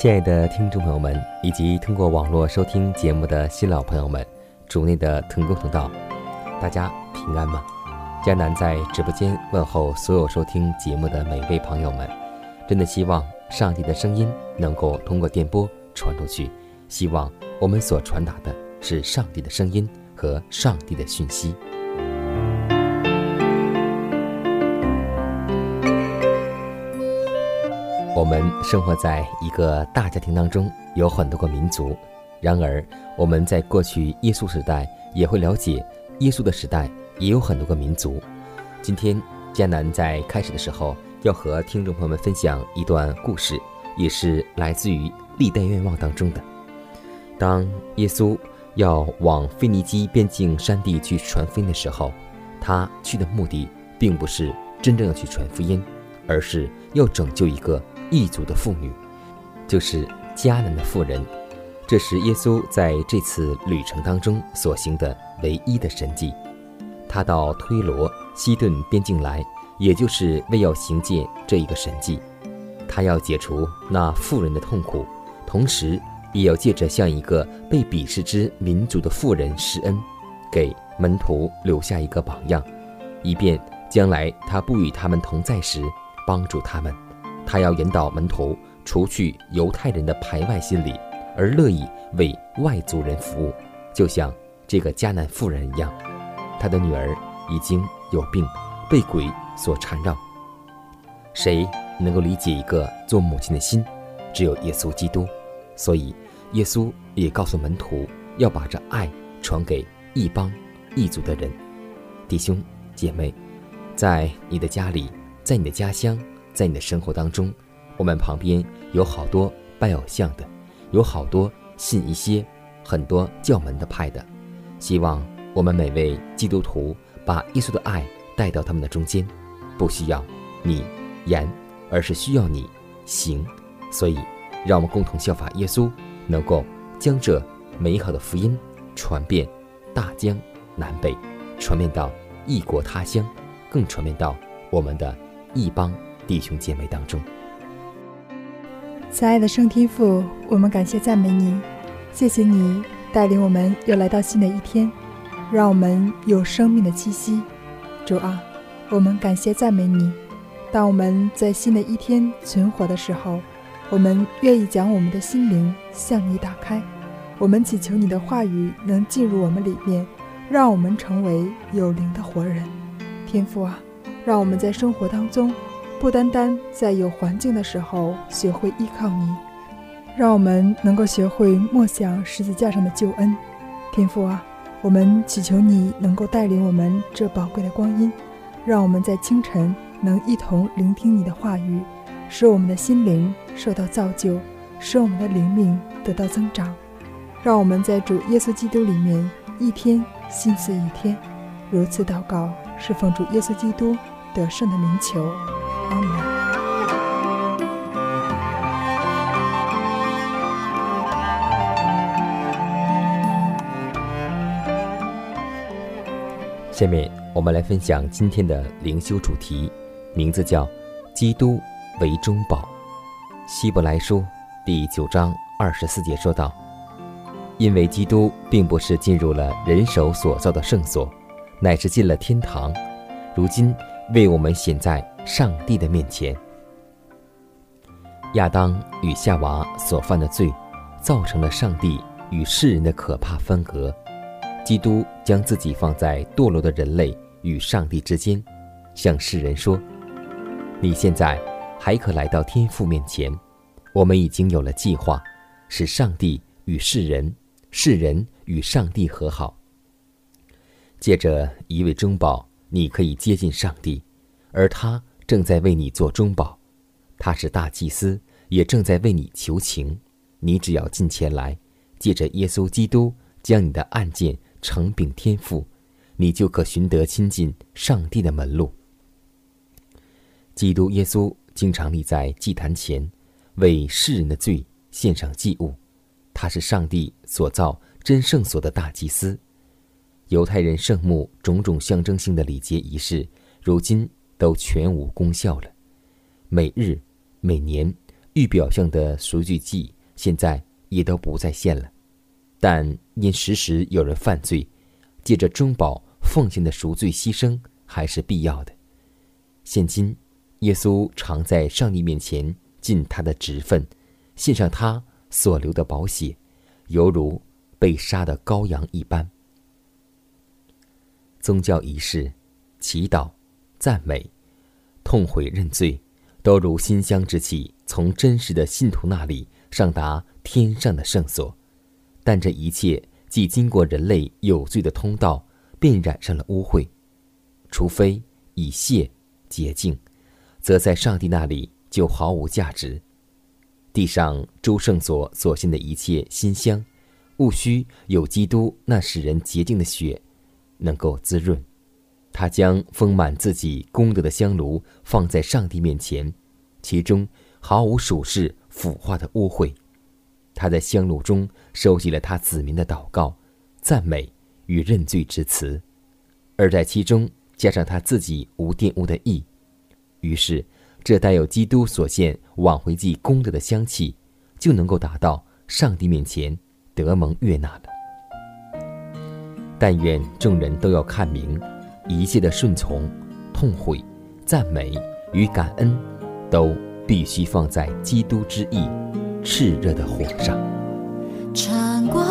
亲爱的听众朋友们，以及通过网络收听节目的新老朋友们，主内的同工同道，大家平安吗？迦南在直播间问候所有收听节目的每位朋友们，真的希望上帝的声音能够通过电波传出去，希望我们所传达的是上帝的声音和上帝的讯息。我们生活在一个大家庭当中，有很多个民族。然而，我们在过去耶稣时代也会了解，耶稣的时代也有很多个民族。今天，迦南在开始的时候要和听众朋友们分享一段故事，也是来自于历代愿望当中的。当耶稣要往腓尼基边境山地去传福音的时候，他去的目的并不是真正要去传福音，而是要拯救一个。异族的妇女，就是迦南的妇人。这是耶稣在这次旅程当中所行的唯一的神迹。他到推罗、西顿边境来，也就是为要行见这一个神迹。他要解除那妇人的痛苦，同时也要借着向一个被鄙视之民族的妇人施恩，给门徒留下一个榜样，以便将来他不与他们同在时，帮助他们。他要引导门徒除去犹太人的排外心理，而乐意为外族人服务，就像这个迦南妇人一样。他的女儿已经有病，被鬼所缠绕。谁能够理解一个做母亲的心？只有耶稣基督。所以，耶稣也告诉门徒要把这爱传给异邦、异族的人。弟兄姐妹，在你的家里，在你的家乡。在你的生活当中，我们旁边有好多拜偶像的，有好多信一些很多教门的派的。希望我们每位基督徒把耶稣的爱带到他们的中间，不需要你言，而是需要你行。所以，让我们共同效法耶稣，能够将这美好的福音传遍大江南北，传遍到异国他乡，更传遍到我们的异邦。弟兄姐妹当中，慈爱的圣天父，我们感谢赞美你，谢谢你带领我们又来到新的一天，让我们有生命的气息。主啊，我们感谢赞美你。当我们在新的一天存活的时候，我们愿意将我们的心灵向你打开。我们祈求你的话语能进入我们里面，让我们成为有灵的活人。天父啊，让我们在生活当中。不单单在有环境的时候学会依靠你，让我们能够学会默想十字架上的救恩。天父啊，我们祈求你能够带领我们这宝贵的光阴，让我们在清晨能一同聆听你的话语，使我们的心灵受到造就，使我们的灵命得到增长。让我们在主耶稣基督里面一天心思一天，如此祷告，是奉主耶稣基督得胜的名求。下面我们来分享今天的灵修主题，名字叫“基督为中保。希伯来书第九章二十四节说道：“因为基督并不是进入了人手所造的圣所，乃是进了天堂，如今为我们显在上帝的面前。”亚当与夏娃所犯的罪，造成了上帝与世人的可怕分隔。基督将自己放在堕落的人类与上帝之间，向世人说：“你现在还可来到天父面前。我们已经有了计划，使上帝与世人、世人与上帝和好。借着一位中保，你可以接近上帝，而他正在为你做中保。他是大祭司，也正在为你求情。你只要进前来，借着耶稣基督，将你的案件。”承禀天赋，你就可寻得亲近上帝的门路。基督耶稣经常立在祭坛前，为世人的罪献上祭物。他是上帝所造真圣所的大祭司。犹太人圣墓种种象征性的礼节仪式，如今都全无功效了。每日、每年预表象的赎罪祭，现在也都不再献了。但因时时有人犯罪，借着中保奉献的赎罪牺牲还是必要的。现今，耶稣常在上帝面前尽他的职分，献上他所流的宝血，犹如被杀的羔羊一般。宗教仪式、祈祷、赞美、痛悔认罪，都如馨香之气，从真实的信徒那里上达天上的圣所。但这一切既经过人类有罪的通道，便染上了污秽。除非以谢洁净，则在上帝那里就毫无价值。地上诸圣所所献的一切馨香，务须有基督那使人洁净的血，能够滋润。他将丰满自己功德的香炉放在上帝面前，其中毫无属世腐化的污秽。他在香炉中收集了他子民的祷告、赞美与认罪之词，而在其中加上他自己无玷污的意，于是这带有基督所献挽回祭功德的香气，就能够达到上帝面前得蒙悦纳了。但愿众人都要看明，一切的顺从、痛悔、赞美与感恩，都必须放在基督之意。炽热的火上，穿过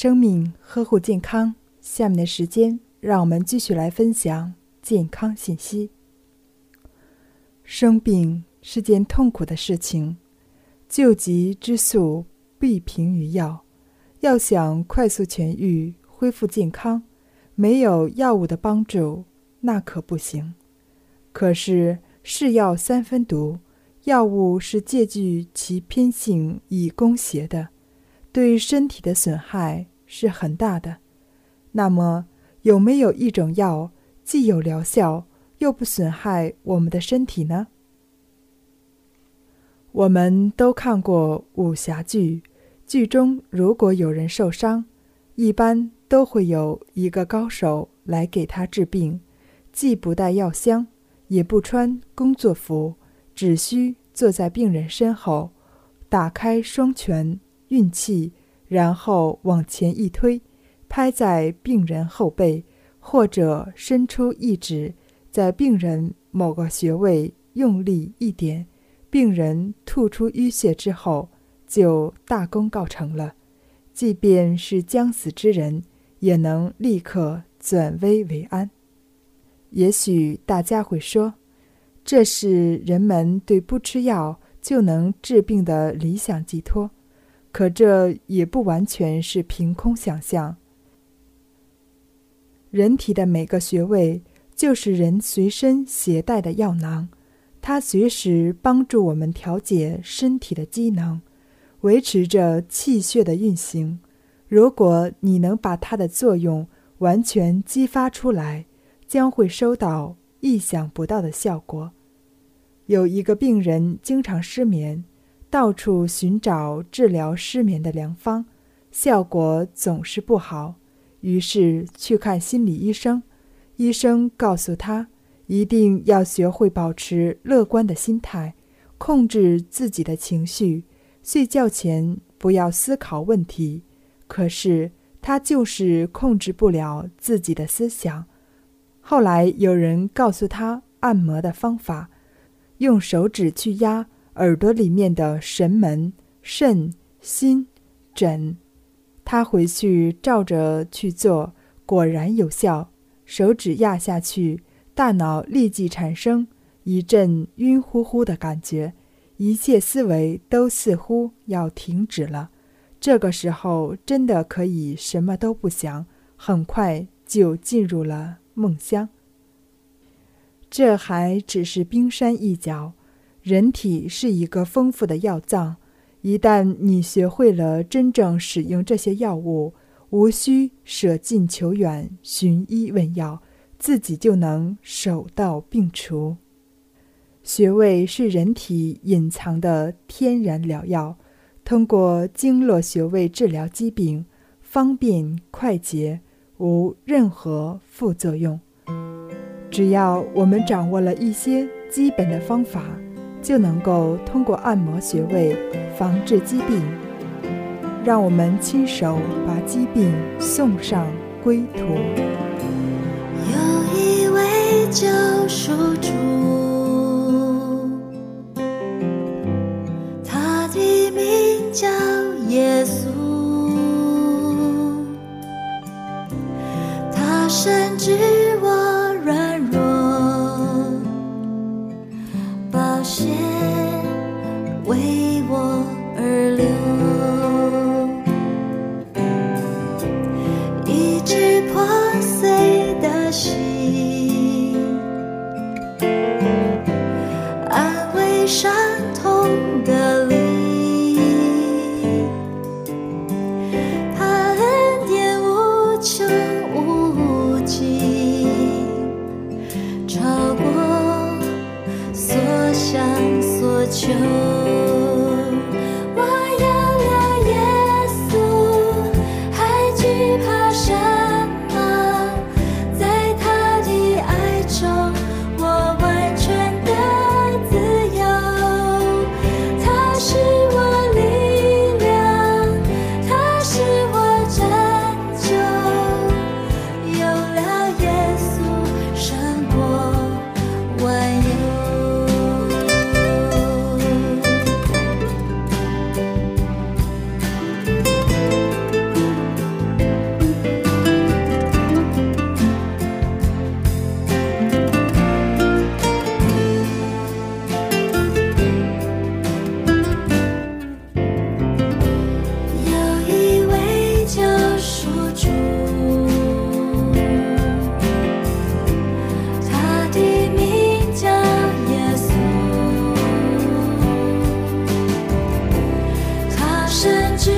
生命，呵护健康。下面的时间，让我们继续来分享健康信息。生病是件痛苦的事情，救急之术必凭于药。要想快速痊愈、恢复健康，没有药物的帮助，那可不行。可是是药三分毒，药物是借据其偏性以攻邪的。对身体的损害是很大的。那么，有没有一种药既有疗效，又不损害我们的身体呢？我们都看过武侠剧，剧中如果有人受伤，一般都会有一个高手来给他治病，既不带药箱，也不穿工作服，只需坐在病人身后，打开双拳。运气，然后往前一推，拍在病人后背，或者伸出一指，在病人某个穴位用力一点，病人吐出淤血之后，就大功告成了。即便是将死之人，也能立刻转危为安。也许大家会说，这是人们对不吃药就能治病的理想寄托。可这也不完全是凭空想象。人体的每个穴位就是人随身携带的药囊，它随时帮助我们调节身体的机能，维持着气血的运行。如果你能把它的作用完全激发出来，将会收到意想不到的效果。有一个病人经常失眠。到处寻找治疗失眠的良方，效果总是不好。于是去看心理医生，医生告诉他，一定要学会保持乐观的心态，控制自己的情绪，睡觉前不要思考问题。可是他就是控制不了自己的思想。后来有人告诉他按摩的方法，用手指去压。耳朵里面的神门、肾、心、枕，他回去照着去做，果然有效。手指压下去，大脑立即产生一阵晕乎乎的感觉，一切思维都似乎要停止了。这个时候，真的可以什么都不想，很快就进入了梦乡。这还只是冰山一角。人体是一个丰富的药藏，一旦你学会了真正使用这些药物，无需舍近求远寻医问药，自己就能手到病除。穴位是人体隐藏的天然疗药，通过经络穴位治疗疾病，方便快捷，无任何副作用。只要我们掌握了一些基本的方法。就能够通过按摩穴位防治疾病，让我们亲手把疾病送上归途。有一位救赎主，他的名叫耶稣，春去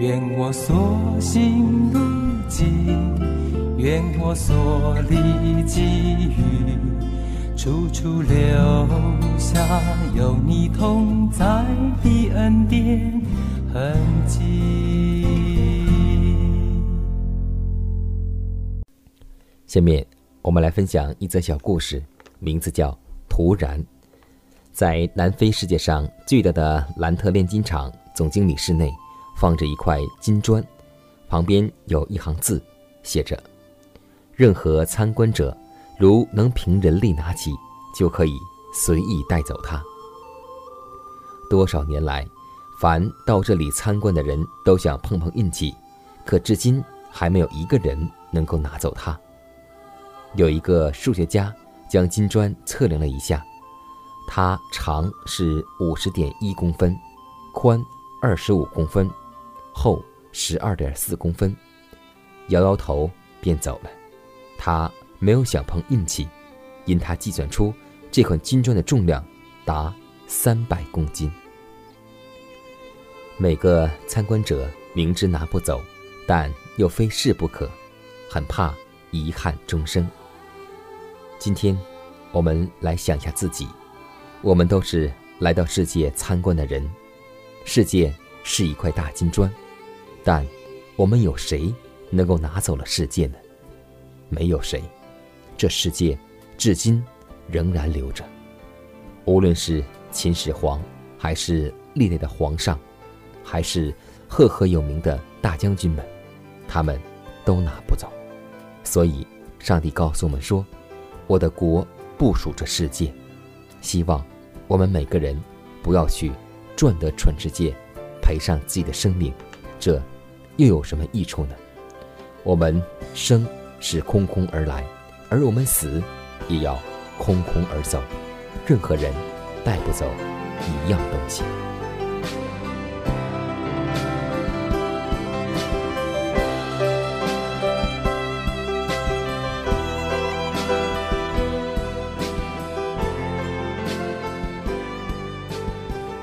愿我所行路径，愿我所历际遇，处处留下有你同在的恩典痕迹。下面我们来分享一则小故事，名字叫《突然》。在南非世界上最大的兰特炼金厂总经理室内。放着一块金砖，旁边有一行字，写着：“任何参观者，如能凭人力拿起，就可以随意带走它。”多少年来，凡到这里参观的人都想碰碰运气，可至今还没有一个人能够拿走它。有一个数学家将金砖测量了一下，它长是五十点一公分，宽二十五公分。厚十二点四公分，摇摇头便走了。他没有想碰运气，因他计算出这款金砖的重量达三百公斤。每个参观者明知拿不走，但又非试不可，很怕遗憾终生。今天，我们来想一下自己，我们都是来到世界参观的人，世界是一块大金砖。但，我们有谁能够拿走了世界呢？没有谁。这世界至今仍然留着。无论是秦始皇，还是历代的皇上，还是赫赫有名的大将军们，他们都拿不走。所以，上帝告诉我们说：“我的国不属这世界。”希望我们每个人不要去赚得全世界，赔上自己的生命。这又有什么益处呢？我们生是空空而来，而我们死也要空空而走。任何人带不走一样东西。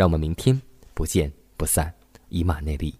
让我们明天不见不散，以马内利。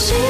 上